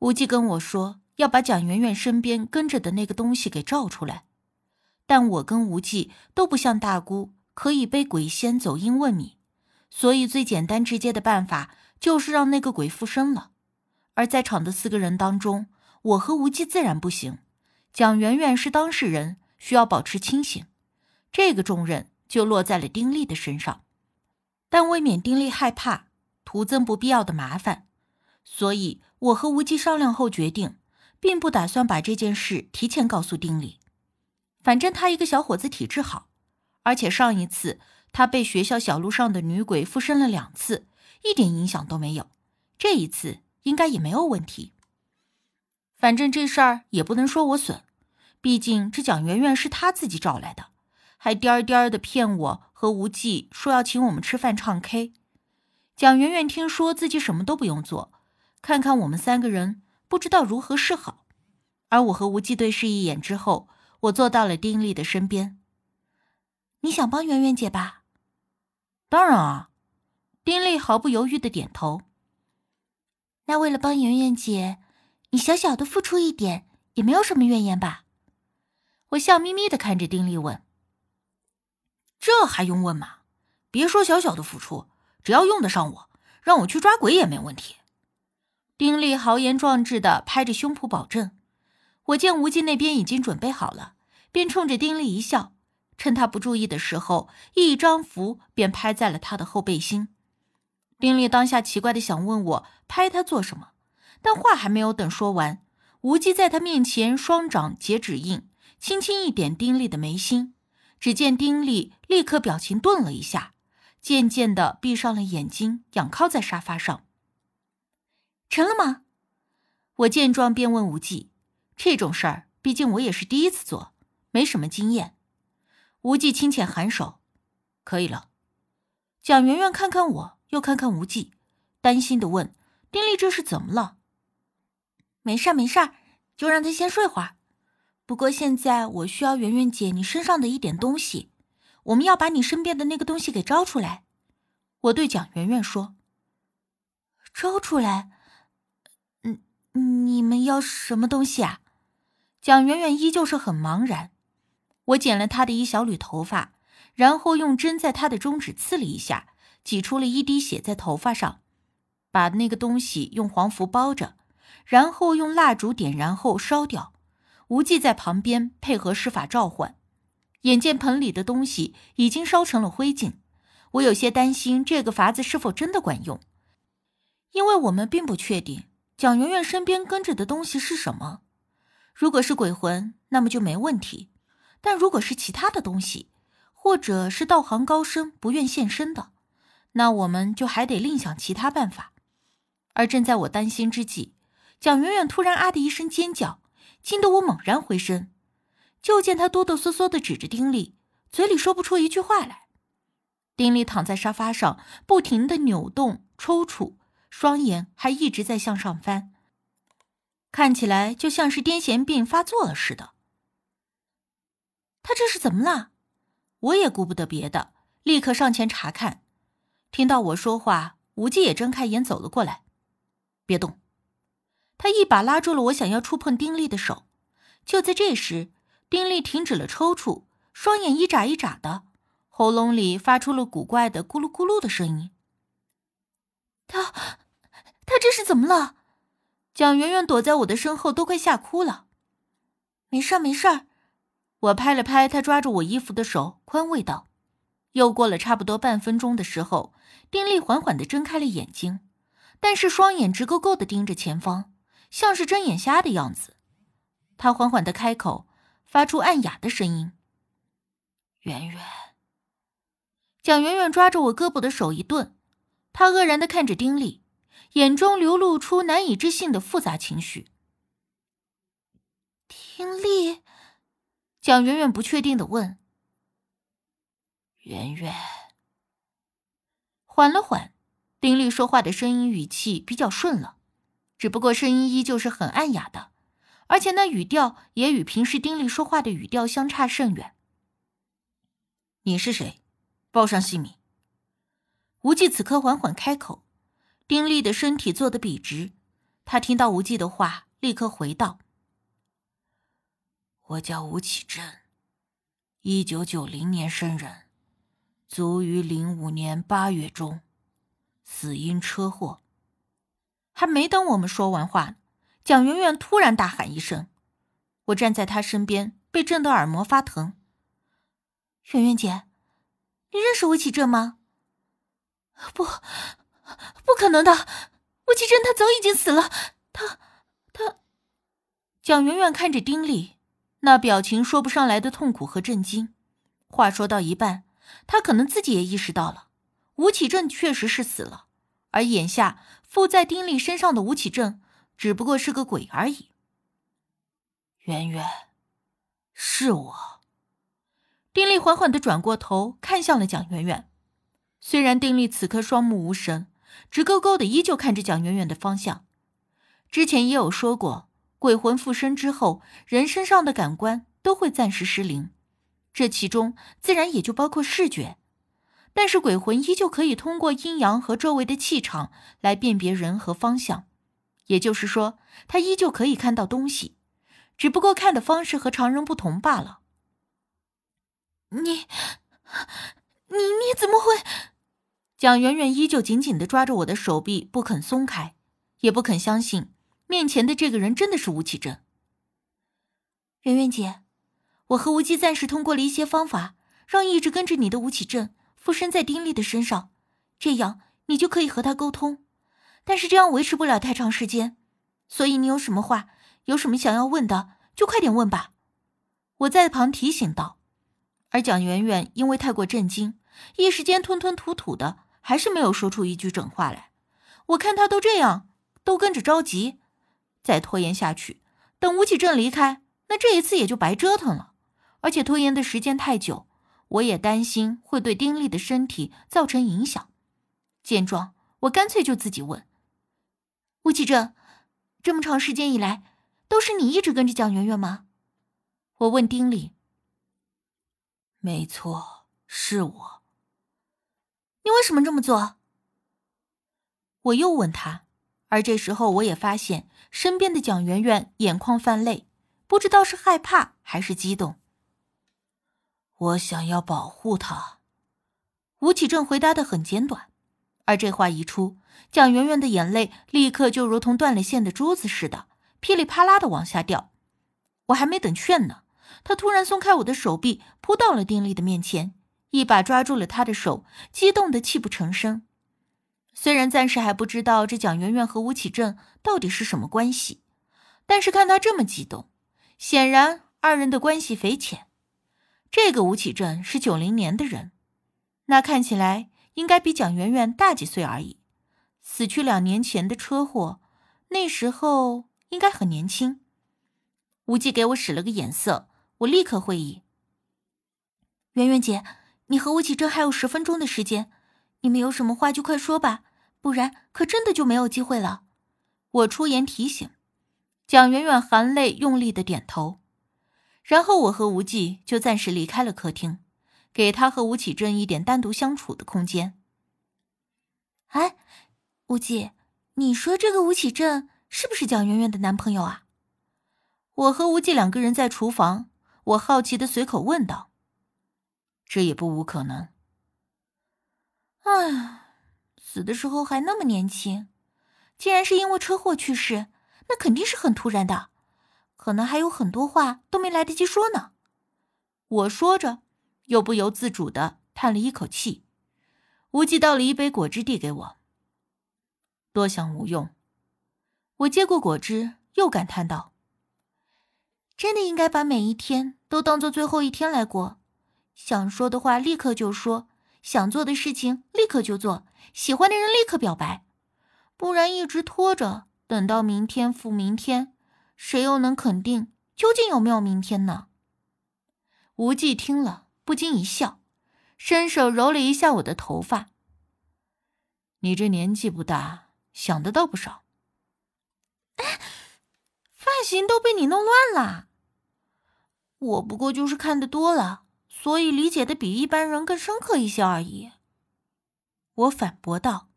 无忌跟我说要把蒋媛媛身边跟着的那个东西给照出来，但我跟无忌都不像大姑可以被鬼仙走阴问米，所以最简单直接的办法就是让那个鬼附身了。而在场的四个人当中，我和无忌自然不行。蒋媛媛是当事人，需要保持清醒，这个重任就落在了丁力的身上。但未免丁力害怕，徒增不必要的麻烦，所以我和无忌商量后决定，并不打算把这件事提前告诉丁力。反正他一个小伙子体质好，而且上一次他被学校小路上的女鬼附身了两次，一点影响都没有。这一次应该也没有问题。反正这事儿也不能说我损，毕竟这蒋媛媛是他自己找来的。还颠颠的骗我和无忌说要请我们吃饭唱 K，蒋媛媛听说自己什么都不用做，看看我们三个人不知道如何是好。而我和无忌对视一眼之后，我坐到了丁力的身边。你想帮圆圆姐吧？当然啊，丁力毫不犹豫的点头。那为了帮圆圆姐，你小小的付出一点也没有什么怨言吧？我笑眯眯的看着丁力问。这还用问吗？别说小小的付出，只要用得上我，让我去抓鬼也没问题。丁力豪言壮志的拍着胸脯保证。我见无忌那边已经准备好了，便冲着丁力一笑，趁他不注意的时候，一张符便拍在了他的后背心。丁力当下奇怪的想问我拍他做什么，但话还没有等说完，无忌在他面前双掌结指印，轻轻一点丁力的眉心。只见丁力立刻表情顿了一下，渐渐的闭上了眼睛，仰靠在沙发上。成了吗？我见状便问无忌：“这种事儿，毕竟我也是第一次做，没什么经验。”无忌轻浅颔首：“可以了。”蒋圆圆看看我，又看看无忌，担心的问：“丁力这是怎么了？”“没事儿，没事儿，就让他先睡会儿。”不过现在我需要圆圆姐你身上的一点东西，我们要把你身边的那个东西给招出来。我对蒋圆圆说：“招出来？你们要什么东西啊？”蒋圆圆依旧是很茫然。我剪了她的一小缕头发，然后用针在她的中指刺了一下，挤出了一滴血在头发上，把那个东西用黄符包着，然后用蜡烛点燃后烧掉。无忌在旁边配合施法召唤，眼见盆里的东西已经烧成了灰烬，我有些担心这个法子是否真的管用，因为我们并不确定蒋媛媛身边跟着的东西是什么。如果是鬼魂，那么就没问题；但如果是其他的东西，或者是道行高深不愿现身的，那我们就还得另想其他办法。而正在我担心之际，蒋媛媛突然啊的一声尖叫。惊得我猛然回身，就见她哆哆嗦嗦的指着丁力，嘴里说不出一句话来。丁力躺在沙发上，不停的扭动、抽搐，双眼还一直在向上翻，看起来就像是癫痫病发作了似的。他这是怎么了？我也顾不得别的，立刻上前查看。听到我说话，无忌也睁开眼走了过来，别动。他一把拉住了我想要触碰丁力的手，就在这时，丁力停止了抽搐，双眼一眨一眨的，喉咙里发出了古怪的咕噜咕噜的声音。他，他这是怎么了？蒋圆圆躲在我的身后，都快吓哭了。没事，没事，我拍了拍他抓住我衣服的手，宽慰道。又过了差不多半分钟的时候，丁力缓缓的睁开了眼睛，但是双眼直勾勾的盯着前方。像是睁眼瞎的样子，他缓缓的开口，发出暗哑的声音：“圆圆。”蒋圆圆抓着我胳膊的手一顿，他愕然的看着丁力，眼中流露出难以置信的复杂情绪。丁力，蒋圆圆不确定的问：“圆圆。”缓了缓，丁力说话的声音语气比较顺了。只不过声音依旧是很暗哑的，而且那语调也与平时丁力说话的语调相差甚远。你是谁？报上姓名。无忌此刻缓缓开口。丁力的身体坐得笔直，他听到无忌的话，立刻回道：“我叫吴启正，一九九零年生人，卒于零五年八月中，死因车祸。”还没等我们说完话，蒋圆圆突然大喊一声。我站在她身边，被震得耳膜发疼。圆圆姐，你认识吴启正吗？不，不可能的，吴启正他早已经死了。他，他。蒋媛媛看着丁力，那表情说不上来的痛苦和震惊。话说到一半，他可能自己也意识到了，吴启正确实是死了，而眼下附在丁力身上的吴启正只不过是个鬼而已。圆圆，是我。丁力缓缓的转过头，看向了蒋圆圆。虽然丁力此刻双目无神，直勾勾的依旧看着蒋圆圆的方向。之前也有说过，鬼魂附身之后，人身上的感官都会暂时失灵，这其中自然也就包括视觉。但是鬼魂依旧可以通过阴阳和周围的气场来辨别人和方向，也就是说，他依旧可以看到东西，只不过看的方式和常人不同罢了。你，你你怎么会？蒋媛媛依旧紧紧的抓着我的手臂，不肯松开，也不肯相信面前的这个人真的是吴启正。媛媛姐，我和无忌暂时通过了一些方法，让一直跟着你的吴启正附身在丁力的身上，这样你就可以和他沟通。但是这样维持不了太长时间，所以你有什么话，有什么想要问的，就快点问吧。我在旁提醒道。而蒋媛媛因为太过震惊，一时间吞吞吐吐的，还是没有说出一句整话来。我看他都这样，都跟着着急，再拖延下去，等吴启正离开，那这一次也就白折腾了。而且拖延的时间太久，我也担心会对丁力的身体造成影响。见状，我干脆就自己问：“吴启正，这么长时间以来，都是你一直跟着蒋媛媛吗？”我问丁力。没错，是我。你为什么这么做？我又问他，而这时候我也发现身边的蒋媛媛眼眶泛泪，不知道是害怕还是激动。我想要保护他。吴启正回答的很简短，而这话一出，蒋媛媛的眼泪立刻就如同断了线的珠子似的，噼里啪啦的往下掉。我还没等劝呢。他突然松开我的手臂，扑到了丁力的面前，一把抓住了他的手，激动的泣不成声。虽然暂时还不知道这蒋媛媛和吴启正到底是什么关系，但是看他这么激动，显然二人的关系匪浅。这个吴启正是九零年的人，那看起来应该比蒋媛媛大几岁而已。死去两年前的车祸，那时候应该很年轻。无忌给我使了个眼色。我立刻会意。媛媛姐，你和吴启正还有十分钟的时间，你们有什么话就快说吧，不然可真的就没有机会了。我出言提醒。蒋媛媛含泪用力的点头，然后我和无忌就暂时离开了客厅，给他和吴启正一点单独相处的空间。哎，无忌，你说这个吴启正是不是蒋媛媛的男朋友啊？我和无忌两个人在厨房。我好奇的随口问道：“这也不无可能。”哎，死的时候还那么年轻，既然是因为车祸去世，那肯定是很突然的，可能还有很多话都没来得及说呢。我说着，又不由自主的叹了一口气。无忌倒了一杯果汁递给我，多想无用。我接过果汁，又感叹道。真的应该把每一天都当做最后一天来过，想说的话立刻就说，想做的事情立刻就做，喜欢的人立刻表白，不然一直拖着，等到明天复明天，谁又能肯定究竟有没有明天呢？无忌听了不禁一笑，伸手揉了一下我的头发。你这年纪不大，想的倒不少。发型都被你弄乱了。我不过就是看的多了，所以理解的比一般人更深刻一些而已。我反驳道。